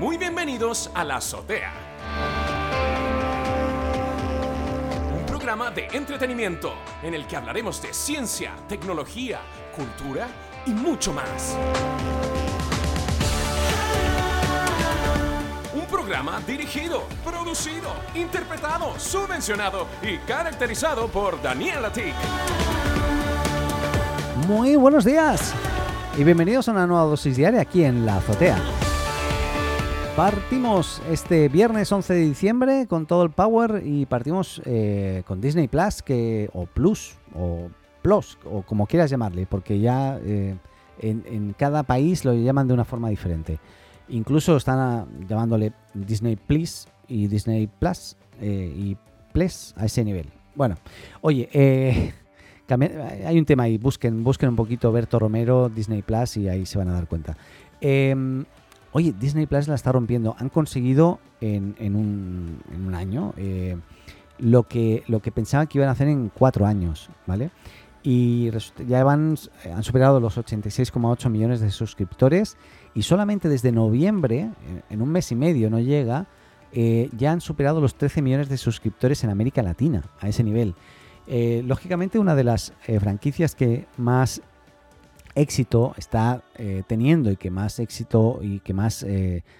Muy bienvenidos a La Azotea. Un programa de entretenimiento en el que hablaremos de ciencia, tecnología, cultura y mucho más. Un programa dirigido, producido, interpretado, subvencionado y caracterizado por Daniel Atik. Muy buenos días y bienvenidos a una nueva dosis diaria aquí en La Azotea. Partimos este viernes 11 de diciembre con todo el power y partimos eh, con Disney Plus que, o Plus o Plus o como quieras llamarle porque ya eh, en, cada país lo llaman de una forma diferente. Incluso están ah, llamándole Disney Plus y Disney Plus eh, y Plus a ese nivel. Bueno, oye, eh, hay un tema ahí, busquen, busquen un poquito Berto Romero, Disney Plus y ahí se van a dar cuenta. Em, oye, Disney Plus la está rompiendo. Han conseguido en, en un, en un año eh, lo, que, lo que pensaban que iban a hacer en cuatro años, ¿vale? Y ya van, han superado los 86,8 millones de suscriptores y solamente desde noviembre, en un mes y medio no llega, eh, ya han superado los 13 millones de suscriptores en América Latina, a ese nivel. Eh, lógicamente, una de las eh, franquicias que más éxito está eh, teniendo y que más éxito y que más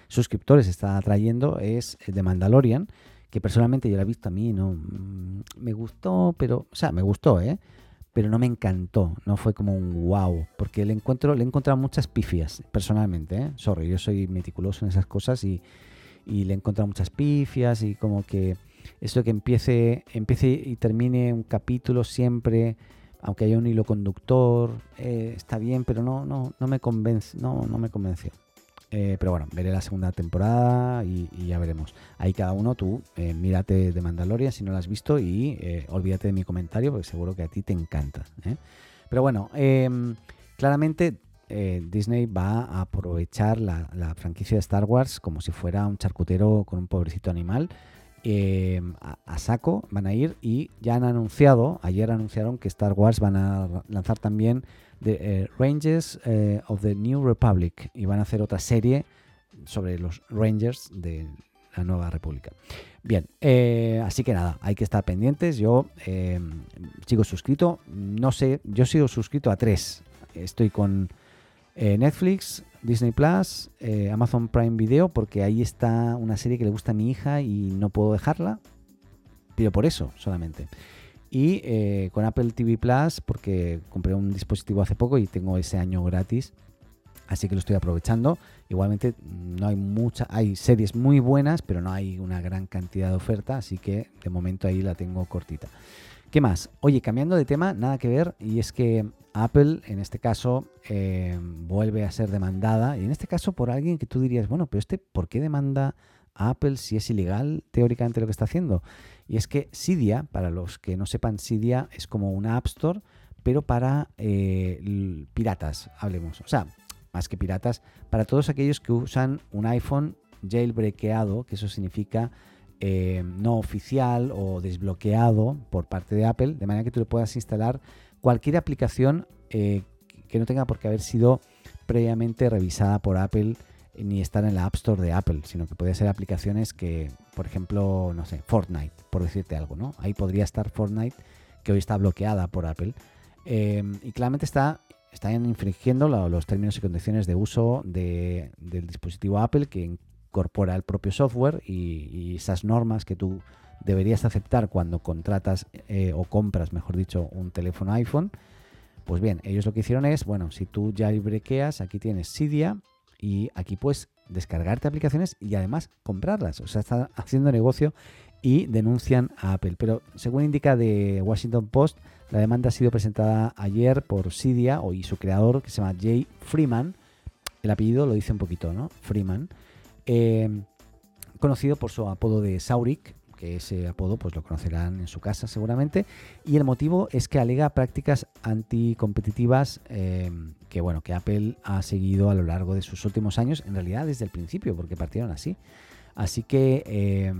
suscriptores está atrayendo es The Mandalorian, que personalmente yo la he visto a mí, no mm, me gustó, pero, o sea, me gustó, ¿eh? Pero no me encantó, no fue como un wow, porque le encuentro, le he encontrado muchas pifias, personalmente, ¿eh? Sorry, yo soy meticuloso en esas cosas y, y le he encontrado muchas pifias y como que eso que empiece, empiece y termine un capítulo siempre, aunque haya un hilo conductor, eh, está bien, pero no, no, no me convence, no, no me convenció. Eh, pero bueno, veré la segunda temporada y, ya veremos. Ahí cada uno, tú, eh, mírate de Mandalorian si no la has visto y eh, olvídate de mi comentario porque seguro que a ti te encanta. Pero bueno, em, claramente Disney va a aprovechar la franquicia de Star Wars como si fuera un charcutero con un pobrecito animal. Eh, a, saco van a ir y ya han anunciado, ayer anunciaron que Star Wars van a lanzar también The eh, Rangers eh, of the New Republic y van a hacer otra serie sobre los Rangers de la Nueva República. Bien, así que nada, hay que estar pendientes. Yo sigo suscrito, no sé, yo sigo suscrito a tres. Estoy con Netflix, Disney Plus, eh, Amazon Prime Video, porque ahí está una serie que le gusta a mi hija y no puedo dejarla, pero por eso solamente. Y eh, con Apple TV Plus, porque compré un dispositivo hace poco y tengo ese año gratis, así que lo estoy aprovechando. Igualmente no hay mucha, hay series muy buenas, pero no hay una gran cantidad de oferta, así que de momento ahí la tengo cortita. ¿Qué más? Oye, cambiando de tema, nada que ver, y es que Apple, en este caso, eh, vuelve a ser demandada, y en este caso por alguien que tú dirías, bueno, pero este, ¿por qué demanda a Apple si es ilegal teóricamente lo que está haciendo? Y es que Cydia, para los que no sepan, Cydia es como una App Store, pero para eh, piratas, hablemos. O sea, más que piratas, para todos aquellos que usan un iPhone jailbreakado, que eso significa eh, no oficial o desbloqueado por parte de Apple, de manera que tú le puedas instalar cualquier aplicación eh, que no tenga por qué haber sido previamente revisada por Apple eh, ni estar en la App Store de Apple, sino que puede ser aplicaciones que, por ejemplo, no sé, Fortnite, por decirte algo, ¿no? Ahí podría estar Fortnite, que hoy está bloqueada por Apple. Eh, y claramente está, están infringiendo lo- los términos y condiciones de uso de- del dispositivo Apple que incorpora el propio software y, y esas normas que tú deberías aceptar cuando contratas eh, o compras, mejor dicho, un teléfono iPhone. Pues bien, ellos lo que hicieron es, bueno, si tú ya brequeas, aquí tienes Cydia y aquí puedes descargarte aplicaciones y además comprarlas. O sea, está haciendo negocio y denuncian a Apple. Pero según indica de Washington Post, la demanda ha sido presentada ayer por Cydia y su creador, que se llama Jay Freeman. El apellido lo dice un poquito, ¿no? Freeman. Eh, conocido por su apodo de Saurik, que ese apodo pues lo conocerán en su casa seguramente. Y el motivo es que alega prácticas anticompetitivas eh, que bueno que Apple ha seguido a lo largo de sus últimos años, en realidad desde el principio, porque partieron así. Así que, eh,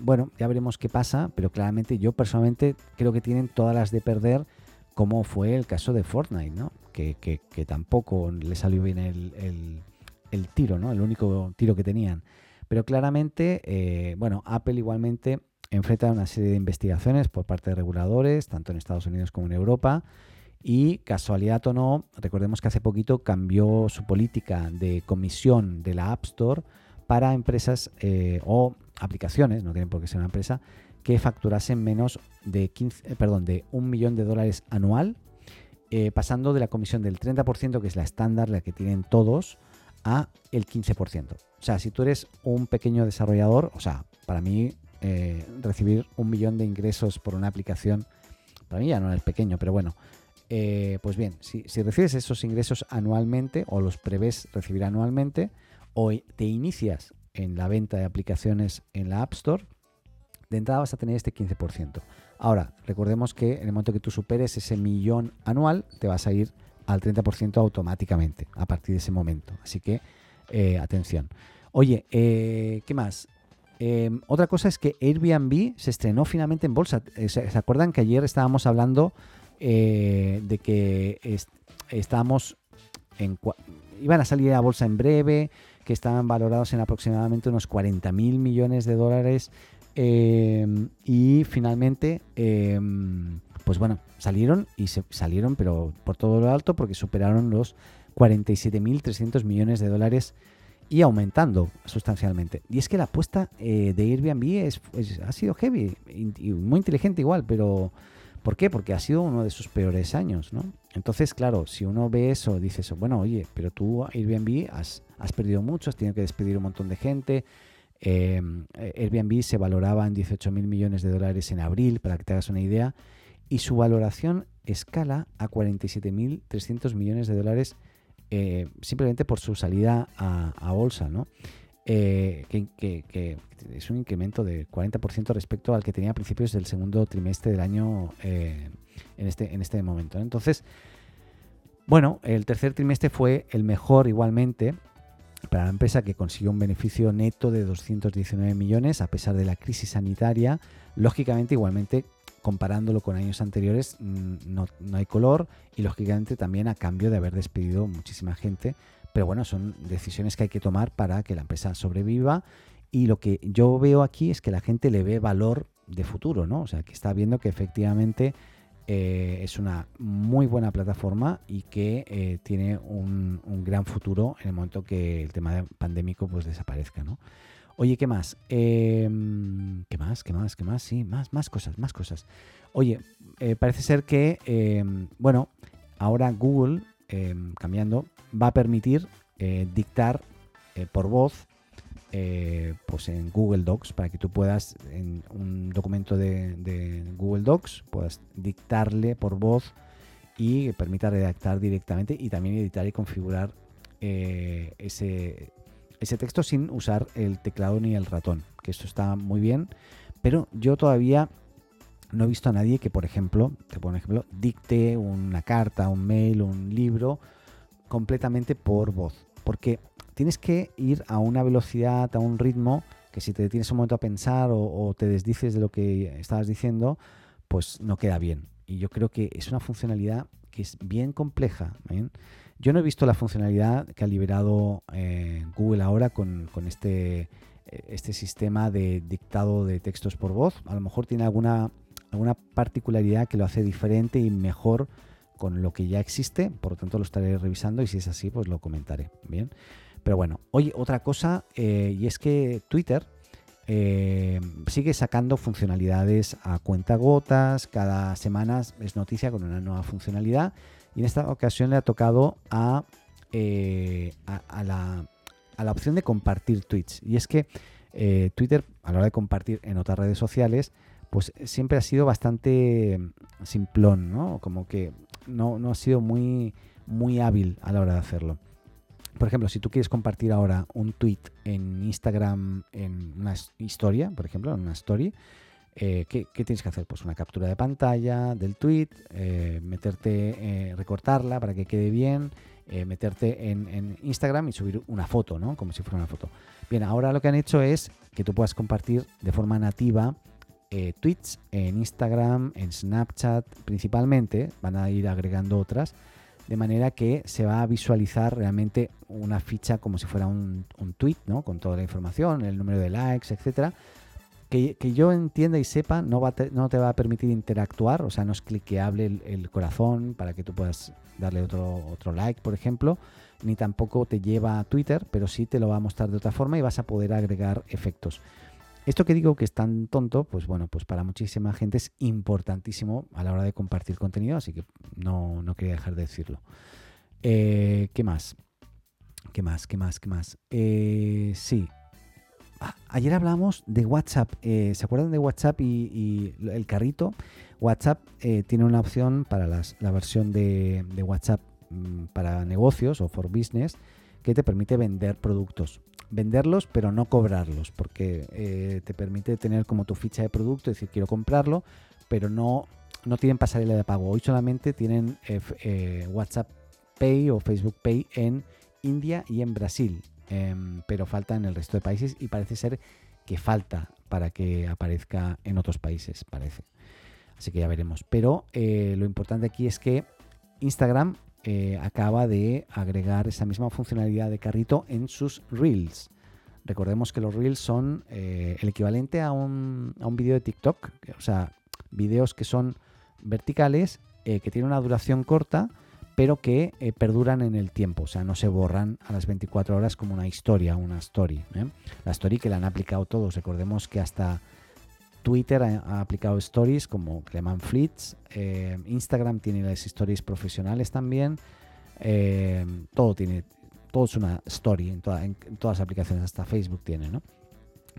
bueno, ya veremos qué pasa, pero claramente yo personalmente creo que tienen todas las de perder, como fue el caso de Fortnite, ¿no? Que, que- que tampoco le salió bien el, el- el tiro, ¿no? El único tiro que tenían. Pero claramente, eh, bueno, Apple igualmente enfrenta una serie de investigaciones por parte de reguladores, tanto en Estados Unidos como en Europa. Y casualidad o no, recordemos que hace poquito cambió su política de comisión de la App Store para empresas eh, o aplicaciones, no tienen por qué ser una empresa, que facturasen menos de 15, eh, perdón, de un millón de dólares anual, pasando de la comisión del 30%, que es la estándar, la que tienen todos, a el 15%. O sea, si tú eres un pequeño desarrollador, o sea, para mí recibir un millón de ingresos por una aplicación, para mí ya no es pequeño, pero bueno, eh, pues bien, si, recibes esos ingresos anualmente o los prevés recibir anualmente o te inicias en la venta de aplicaciones en la App Store, de entrada vas a tener este 15%. Ahora, recordemos que en el momento que tú superes ese millón anual, te vas a ir al 30% automáticamente a partir de ese momento. Así que, eh, atención. Oye, eh, ¿qué más? Em, otra cosa es que Airbnb se estrenó finalmente en bolsa. ¿Se acuerdan que ayer estábamos hablando eh, de que estamos en, iban a salir a bolsa en breve, que estaban valorados en aproximadamente unos 40 mil millones de dólares em, y finalmente em, pues bueno salieron y se salieron pero por todo lo alto porque superaron los 47.300 millones de dólares y aumentando sustancialmente. Y es que la apuesta eh, de Airbnb es, ha sido heavy y muy inteligente igual, pero ¿Por qué? Porque ha sido uno de sus peores años, ¿no? Entonces, claro, si uno ve eso, dices, bueno, oye, pero tú Airbnb has, has perdido mucho, has tenido que despedir un montón de gente. Em, Airbnb se valoraba en 18 mil millones de dólares en abril, para que te hagas una idea, y su valoración escala a 47.300 millones de dólares eh, simplemente por su salida a, bolsa, ¿no? Eh, que, es un incremento de 40% respecto al que tenía a principios del segundo trimestre del año eh, en, este, en este momento. Entonces, bueno, el tercer trimestre fue el mejor igualmente para la empresa que consiguió un beneficio neto de 219 millones a pesar de la crisis sanitaria. Lógicamente, igualmente, comparándolo con años anteriores, mm, no, no hay color y lógicamente también a cambio de haber despedido muchísima gente pero bueno, son decisiones que hay que tomar para que la empresa sobreviva. Y lo que yo veo aquí es que la gente le ve valor de futuro, ¿no? O sea, que está viendo que efectivamente eh, es una muy buena plataforma y que eh, tiene un, gran futuro en el momento que el tema pandémico pues desaparezca, ¿no? Oye, ¿qué más? Em, ¿Qué más? ¿Qué más? ¿Qué más? Sí, más, más cosas, más cosas. Oye, eh, parece ser que, em, bueno, ahora Google Em, cambiando, va a permitir dictar por voz eh, pues en Google Docs para que tú puedas en un documento de, Google Docs puedas dictarle por voz y permita redactar directamente y también editar y configurar ese, ese texto sin usar el teclado ni el ratón que esto está muy bien pero yo todavía no he visto a nadie que, por ejemplo, te pongo un ejemplo, dicte una carta, un mail, un libro completamente por voz. Porque tienes que ir a una velocidad, a un ritmo, que si te detienes un momento a pensar o, te desdices de lo que estabas diciendo, pues no queda bien. Y yo creo que es una funcionalidad que es bien compleja. Yo no he visto la funcionalidad que ha liberado eh, Google ahora con, este, eh, este sistema de dictado de textos por voz. A lo mejor tiene alguna alguna particularidad que lo hace diferente y mejor con lo que ya existe, por lo tanto lo estaré revisando y si es así, pues lo comentaré. Bien, pero bueno, oye, otra cosa, eh, y es que Twitter eh, sigue sacando funcionalidades a cuenta gotas, cada semana es noticia con una nueva funcionalidad, y en esta ocasión le ha tocado a, eh, a, la, a la, opción de compartir tweets. Y es que Twitter, a la hora de compartir en otras redes sociales, pues siempre ha sido bastante simplón, ¿no? Como que no, ha sido muy, muy hábil a la hora de hacerlo. Por ejemplo, si tú quieres compartir ahora un tweet en Instagram, en una historia, por ejemplo, en una story, eh, ¿qué, tienes que hacer? Pues una captura de pantalla del tweet, eh, meterte, eh, recortarla para que quede bien, meterte en, en, Instagram y subir una foto, ¿no? Como si fuera una foto. Bien, ahora lo que han hecho es que tú puedas compartir de forma nativa eh, tweets en Instagram, en Snapchat principalmente, van a ir agregando otras, de manera que se va a visualizar realmente una ficha como si fuera un, tweet, ¿no? Con toda la información, el número de likes, etcétera. Que, yo entienda y sepa, no te va a permitir interactuar, o sea, no es cliqueable el, el, corazón para que tú puedas darle otro, otro like, por ejemplo, ni tampoco te lleva a Twitter, pero sí te lo va a mostrar de otra forma y vas a poder agregar efectos. Esto que digo que es tan tonto, pues bueno, pues para muchísima gente es importantísimo a la hora de compartir contenido, así que no, no quería dejar de decirlo. Eh, ¿Qué más? ¿Qué más? ¿Qué más? ¿Qué más? Eh, sí. Ah, ayer hablamos de WhatsApp. Eh, ¿Se acuerdan de WhatsApp y, el carrito? WhatsApp tiene una opción para la versión de, WhatsApp mm, para negocios o for business que te permite vender productos venderlos pero no cobrarlos, porque eh, te permite tener como tu ficha de producto, decir quiero comprarlo, pero no, no tienen pasarela de pago. Hoy solamente tienen eh, eh, WhatsApp Pay o Facebook Pay en India y en Brasil, em, pero falta en el resto de países y parece ser que falta para que aparezca en otros países, parece. Así que ya veremos. Pero lo importante aquí es que Instagram eh, acaba de agregar esa misma funcionalidad de carrito en sus Reels. Recordemos que los Reels son eh, el equivalente a un, a un vídeo de TikTok, o sea, vídeos que son verticales, eh, que tienen una duración corta, pero que perduran en el tiempo, o sea, no se borran a las 24 horas como una historia, una story. La story que la han aplicado todos, recordemos que hasta Twitter ha, aplicado stories como Cleman Fleets, eh, Instagram tiene las stories profesionales también, eh, todo tiene, todo es una story en, todas las aplicaciones, hasta Facebook tiene, ¿no?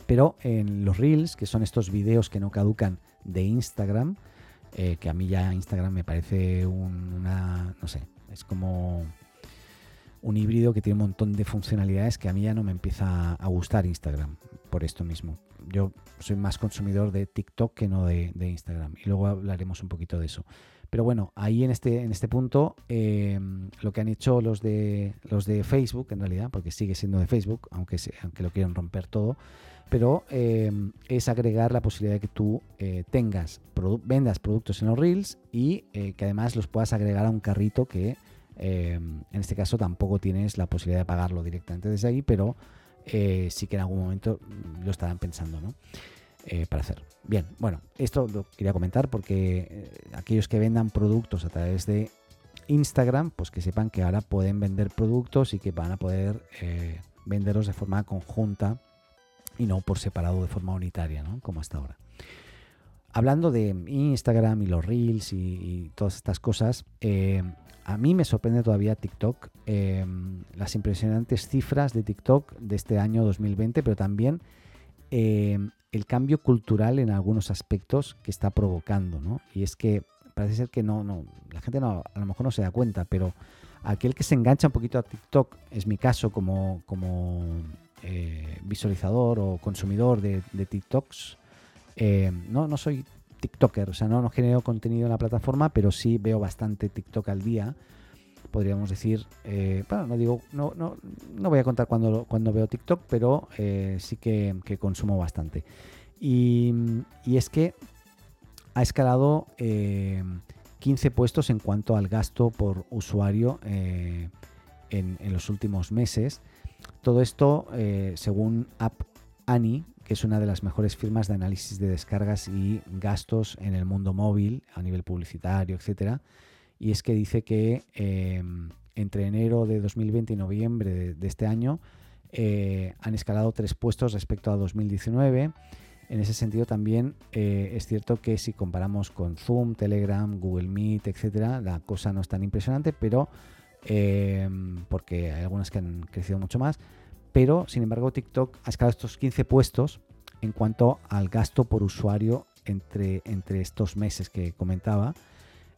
Pero en los Reels, que son estos videos que no caducan de Instagram, eh, que a mí ya Instagram me parece una, no sé, es como un híbrido que tiene un montón de funcionalidades que a mí ya no me empieza a gustar Instagram por esto mismo yo soy más consumidor de TikTok que no de, Instagram. Y luego hablaremos un poquito de eso. Pero bueno, ahí en este, en este punto, em, lo que han hecho los de, los de Facebook, en realidad, porque sigue siendo de Facebook, aunque, aunque lo quieran romper todo, pero em, es agregar la posibilidad de que tú eh, tengas, vendas productos en los Reels y eh, que además los puedas agregar a un carrito que em, en este caso tampoco tienes la posibilidad de pagarlo directamente desde ahí, pero eh, sí que en algún momento lo estarán pensando, ¿no? Eh, para hacer. Bien, bueno, esto lo quería comentar porque eh, aquellos que vendan productos a través de Instagram, pues que sepan que ahora pueden vender productos y que van a poder venderlos de forma conjunta y no por separado de forma unitaria, ¿no? Como hasta ahora. Hablando de Instagram y los reels y, todas estas cosas, a mí me sorprende todavía TikTok, em, las impresionantes cifras de TikTok de este año 2020, pero también em, el cambio cultural en algunos aspectos que está provocando, ¿no? Y es que parece ser que no, no, la gente no, a lo mejor no se da cuenta, pero aquel que se engancha un poquito a TikTok, es mi caso como, como eh, visualizador o consumidor de, de TikToks, em, no, no soy TikToker, o sea, no, no genero contenido en la plataforma, pero sí veo bastante TikTok al día. Podríamos decir, eh, bueno, no digo, no, no, no voy a contar cuando, cuando veo TikTok, pero eh, sí que, consumo bastante. Y, es que ha escalado 15 eh, puestos en cuanto al gasto por usuario en, en, los últimos meses. Todo esto, según App Annie, es una de las mejores firmas de análisis de descargas y gastos en el mundo móvil a nivel publicitario, etcétera. Y es que dice que em, entre enero de 2020 y noviembre de, este año eh, han escalado tres puestos respecto a 2019. En ese sentido también eh, es cierto que si comparamos con Zoom, Telegram, Google Meet, etcétera, la cosa no es tan impresionante, pero em, porque hay algunas que han crecido mucho más pero sin embargo TikTok ha escalado estos 15 puestos en cuanto al gasto por usuario entre, entre estos meses que comentaba,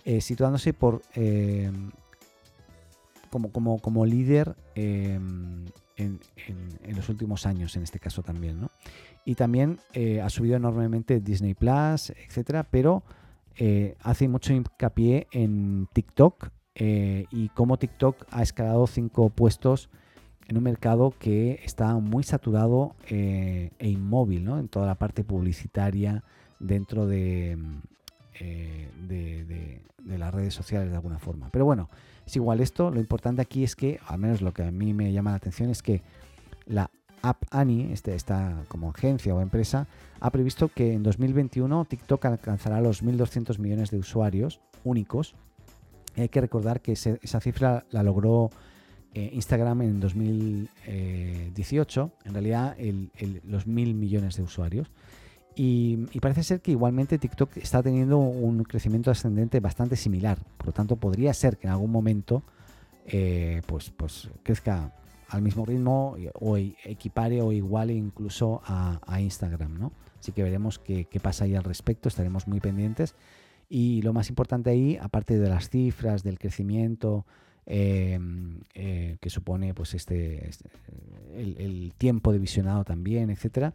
eh, situándose por eh, como, como, como, líder eh, en, los últimos años, en este caso también. ¿no? Y también ha subido enormemente Disney Plus, etcétera, pero hace mucho hincapié en TikTok y cómo TikTok ha escalado 5 puestos en un mercado que está muy saturado eh, e inmóvil, ¿no? En toda la parte publicitaria dentro de, mm, eh, de, las redes sociales de alguna forma. Pero bueno, Es igual esto, lo importante aquí es que, al menos lo que a mí me llama la atención es que la App Annie, este, esta como agencia o empresa, ha previsto que en 2021 TikTok alcanzará los 1.200 millones de usuarios únicos. hay que recordar que esa cifra la logró eh, Instagram en 2018, en realidad los mil millones de usuarios. Y, parece ser que igualmente TikTok está teniendo un crecimiento ascendente bastante similar. Por lo tanto, podría ser que en algún momento eh, pues, pues crezca al mismo ritmo o equipare o iguale incluso a, Instagram. ¿no? Así que veremos qué, qué pasa ahí al respecto. Estaremos muy pendientes. Y lo más importante ahí, aparte de las cifras, del crecimiento, Em, eh, que supone pues este, este el, tiempo de visionado también, etcétera.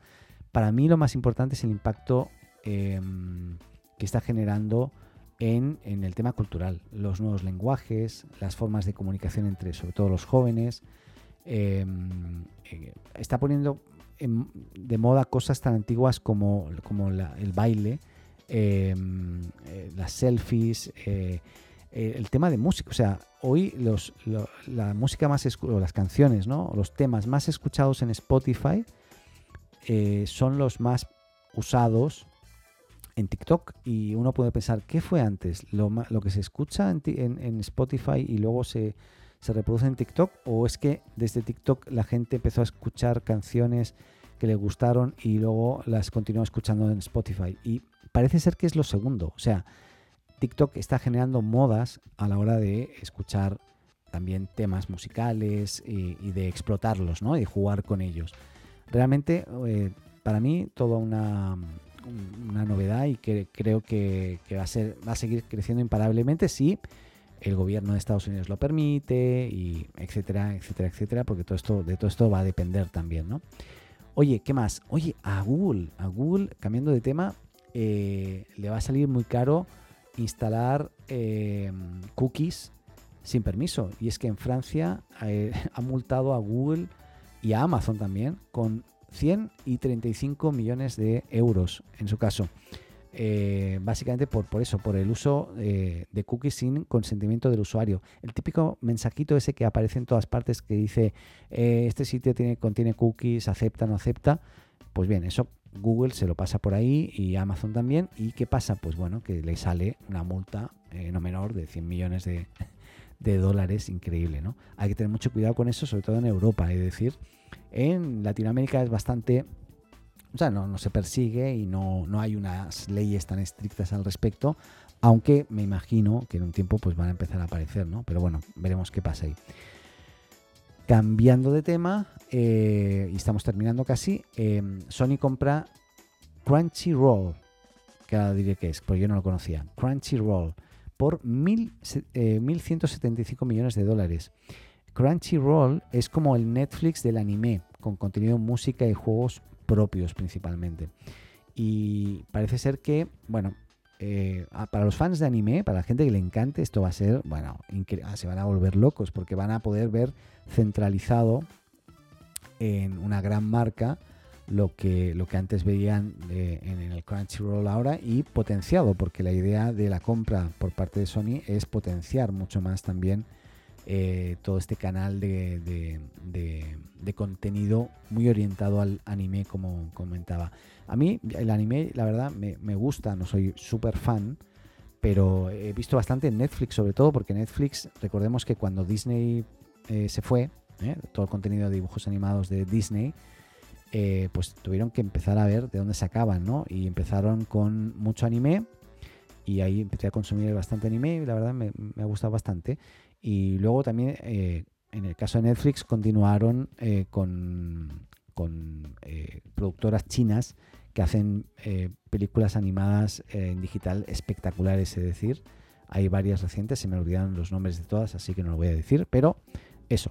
Para mí lo más importante es el impacto em, que está generando en, el tema cultural, los nuevos lenguajes, las formas de comunicación entre sobre todo los jóvenes. Em, eh, está poniendo de moda cosas tan antiguas como, como el baile, eh, las selfies, eh, el tema de música. O sea, hoy los, la música más o las canciones, ¿no? Los temas más escuchados en Spotify eh, son los más usados en TikTok. Y uno puede pensar, ¿qué fue antes? ¿Lo, lo que se escucha en, en, Spotify y luego se, se reproduce en TikTok? ¿O es que desde TikTok la gente empezó a escuchar canciones que le gustaron y luego las continuó escuchando en Spotify? Y parece ser que es lo segundo. O sea, TikTok está generando modas a la hora de escuchar también temas musicales y, de explotarlos, ¿no? Y jugar con ellos. Realmente, eh, para mí, toda una, una novedad y que creo que, va, a ser, va a seguir creciendo imparablemente si el gobierno de Estados Unidos lo permite, y etcétera, etcétera, etcétera, porque todo esto, de todo esto va a depender también, ¿no? Oye, ¿qué más? Oye, a Google, a Google, cambiando de tema, eh, le va a salir muy caro instalar em, cookies sin permiso. Y es que en Francia eh, ha multado a Google y a Amazon también con 100 y 35 millones de euros en su caso. Eh, básicamente por, por eso, por el uso eh, de cookies sin consentimiento del usuario. El típico mensajito ese que aparece en todas partes que dice este sitio tiene, contiene cookies, acepta, no acepta. Pues bien, eso Google se lo pasa por ahí y Amazon también. ¿Y qué pasa? Pues bueno, que le sale una multa eh, no menor de 100 millones de, dólares, increíble, ¿no? Hay que tener mucho cuidado con eso, sobre todo en Europa, es decir, en Latinoamérica es bastante... O sea, no, no se persigue y no, no hay unas leyes tan estrictas al respecto, aunque me imagino que en un tiempo pues van a empezar a aparecer, ¿no? Pero bueno, veremos qué pasa ahí. Cambiando de tema, eh, y estamos terminando casi, em, Sony compra Crunchyroll, que ahora diré que es, porque yo no lo conocía, Crunchyroll, por mil, 1.175 eh, millones de dólares. Crunchyroll es como el Netflix del anime, con contenido, música y juegos propios principalmente. Y parece ser que, bueno, eh, para los fans de anime, para la gente que le encante, esto va a ser, bueno, ah, se van a volver locos porque van a poder ver centralizado en una gran marca lo que, lo que antes veían en el Crunchyroll ahora y potenciado, porque la idea de la compra por parte de Sony es potenciar mucho más también eh, todo este canal de, de, contenido muy orientado al anime, como comentaba. A mí el anime, la verdad, me, me gusta, no soy súper fan, pero he visto bastante en Netflix, sobre todo porque Netflix, recordemos que cuando Disney eh, se fue, eh, todo el contenido de dibujos animados de Disney, pues tuvieron que empezar a ver de dónde sacaban, ¿no? Y empezaron con mucho anime y ahí empecé a consumir bastante anime y la verdad me, me ha gustado bastante. Y luego también, eh, en el caso de Netflix, continuaron eh, con, con eh, productoras chinas que hacen películas animadas en digital espectaculares, es decir, hay varias recientes, se me olvidaron los nombres de todas, así que no lo voy a decir, pero eso.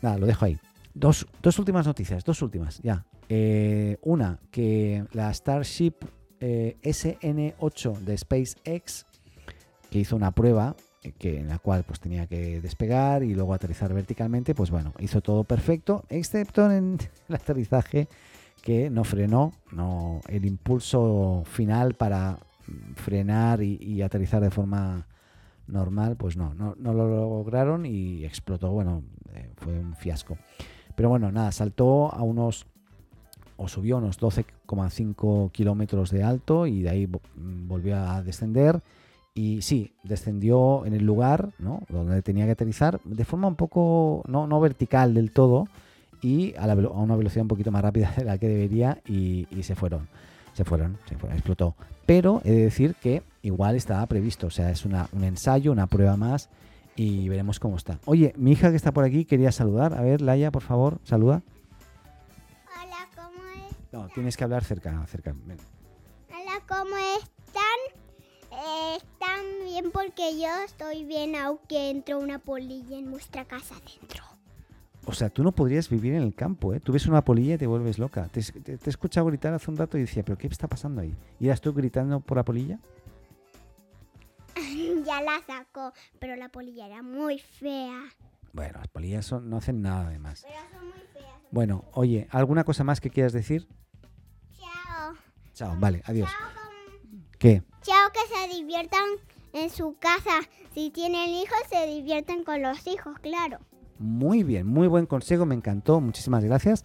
Nada, lo dejo ahí. Dos, dos últimas noticias, dos últimas, ya. una, que la Starship SN8 de SpaceX, que hizo una prueba que, en la cual pues tenía que despegar y luego aterrizar verticalmente, pues bueno, hizo todo perfecto, excepto en el aterrizaje que no frenó, no el impulso final para frenar y, aterrizar de forma normal, pues no, no, no lo lograron y explotó. Bueno, eh, fue un fiasco. Pero bueno, nada, saltó a unos o subió a unos 12,5 kilómetros de alto y de ahí mm, volvió a descender. Y sí, descendió en el lugar ¿no? donde tenía que aterrizar de forma un poco, no, no vertical del todo, y a, una velocidad un poquito más rápida de la que debería y, se fueron. Se fueron, se explotó. Pero he de decir que igual estaba previsto, o sea, es una, un ensayo, una prueba más y veremos cómo está. Oye, mi hija que está por aquí quería saludar. A ver, Laia, por favor, saluda. Hola, ¿cómo están? No, tienes que hablar cerca, cerca. Hola, ¿cómo están? Porque yo estoy bien, aunque entró una polilla en nuestra casa adentro. O sea, tú no podrías vivir en el campo, ¿eh? Tú ves una polilla y te vuelves loca. Te, he escuchado gritar hace un rato y decía, ¿pero qué está pasando ahí? ¿Y eras tú gritando por la polilla? ya la sacó, pero la polilla era muy fea. Bueno, las polillas no hacen nada de más. Pero son muy feas. Bueno, oye, ¿alguna cosa más que quieras decir? Chao. Chao, vale, adiós. Chao, ¿Qué? Chao, que se diviertan en su casa. Si tienen hijos, se divierten con los hijos, claro. Muy bien, muy buen consejo, me encantó, muchísimas gracias.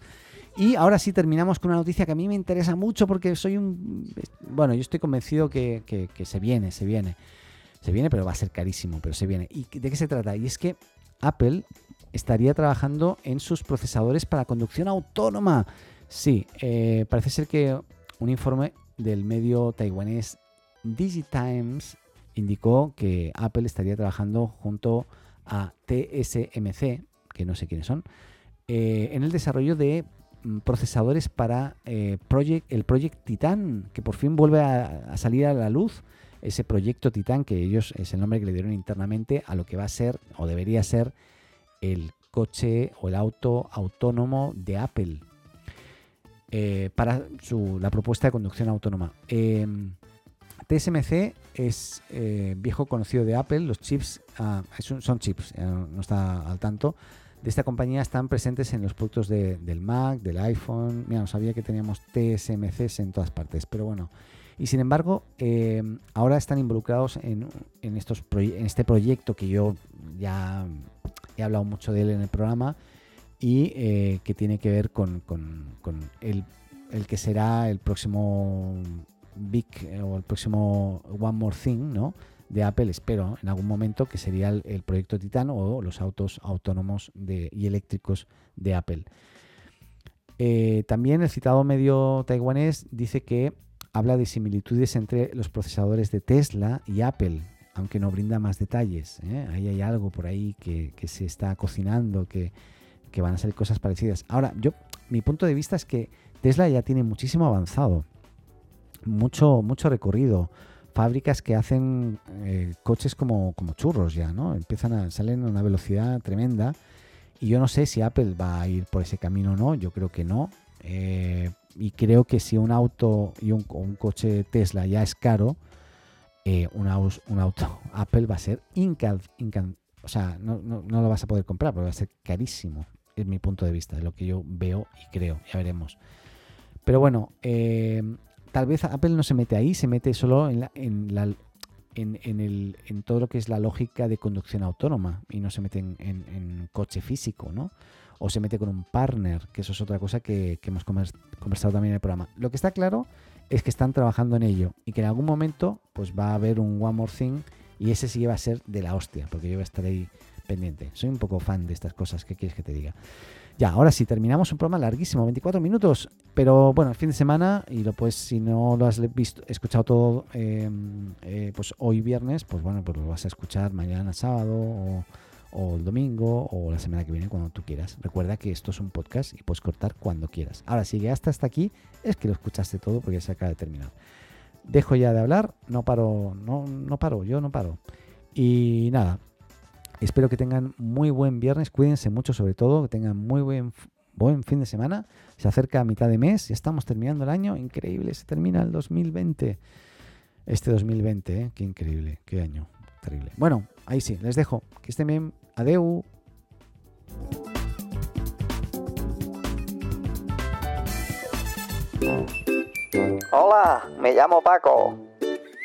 Y ahora sí terminamos con una noticia que a mí me interesa mucho porque soy un... Bueno, yo estoy convencido que, que se viene, se viene. Se viene, pero va a ser carísimo, pero se viene. ¿Y de qué se trata? Y es que Apple estaría trabajando en sus procesadores para conducción autónoma. Sí, eh, parece ser que un informe del medio taiwanés DigiTimes indicó que Apple estaría trabajando junto a TSMC, que no sé quiénes son, eh, en el desarrollo de mm, procesadores para eh, el Project Titan, que por fin vuelve a, salir a la luz ese proyecto Titan, que ellos es el nombre que le dieron internamente a lo que va a ser o debería ser el coche o el auto autónomo de Apple eh, para su, la propuesta de conducción autónoma. TSMC es eh, viejo conocido de Apple, los chips ah, son chips, eh, no está al tanto. De esta compañía están presentes en los productos del Mac, del iPhone. Mira, no sabía que teníamos TSMCs en todas partes, pero bueno, y sin embargo, eh, ahora están involucrados en, estos en este proyecto que yo ya he hablado mucho de él en el programa y que tiene que ver con, el, que será el próximo Big eh, o el próximo One More Thing, ¿no? de Apple, espero, en algún momento, que sería el, proyecto Titan o los autos autónomos y eléctricos de Apple. también el citado medio taiwanés dice que habla de similitudes entre los procesadores de Tesla y Apple, aunque no brinda más detalles. ¿eh? Ahí hay algo por ahí que, se está cocinando, que, van a ser cosas parecidas. Ahora, yo, mi punto de vista es que Tesla ya tiene muchísimo avanzado, mucho, mucho recorrido. Fábricas que hacen eh, coches como, como churros ya, ¿no? Empiezan a, salen a una velocidad tremenda. Y yo no sé si Apple va a ir por ese camino o no, yo creo que no. Eh, y creo que si un auto y un, coche Tesla ya es caro, eh, un, auto Apple va a ser incal, o sea, no, lo vas a poder comprar porque va a ser carísimo, es mi punto de vista, de lo que yo veo y creo, ya veremos. Pero bueno, eh, tal vez Apple no se mete ahí, se mete solo en, en, en, todo lo que es la lógica de conducción autónoma y no se mete en, coche físico, ¿no? o se mete con un partner, que eso es otra cosa que, hemos conversado también en el programa. Lo que está claro es que están trabajando en ello y que en algún momento pues va a haber un One More Thing y ese sí va a ser de la hostia, porque yo voy a estar ahí pendiente. Soy un poco fan de estas cosas, ¿qué quieres que te diga? Ya, ahora sí, terminamos un programa larguísimo, 24 minutos, pero bueno, el fin de semana, y lo pues si no lo has visto, escuchado todo, em, eh, pues hoy viernes, pues bueno, pues lo vas a escuchar mañana sábado o el domingo o la semana que viene cuando tú quieras. Recuerda que esto es un podcast y puedes cortar cuando quieras. Ahora, si llegaste hasta aquí, es que lo escuchaste todo porque se acaba de terminar. Dejo ya de hablar, no paro, no, no paro, yo no paro. Y nada, espero que tengan muy buen viernes, cuídense mucho sobre todo, que tengan muy buen, buen fin de semana. Se acerca a mitad de mes, ya estamos terminando el año, increíble, se termina el 2020. Este 2020, ¿eh? qué increíble, qué año. Terrible. Bueno, ahí sí, les dejo. Que estén bien. Adeu. Hola, me llamo Paco.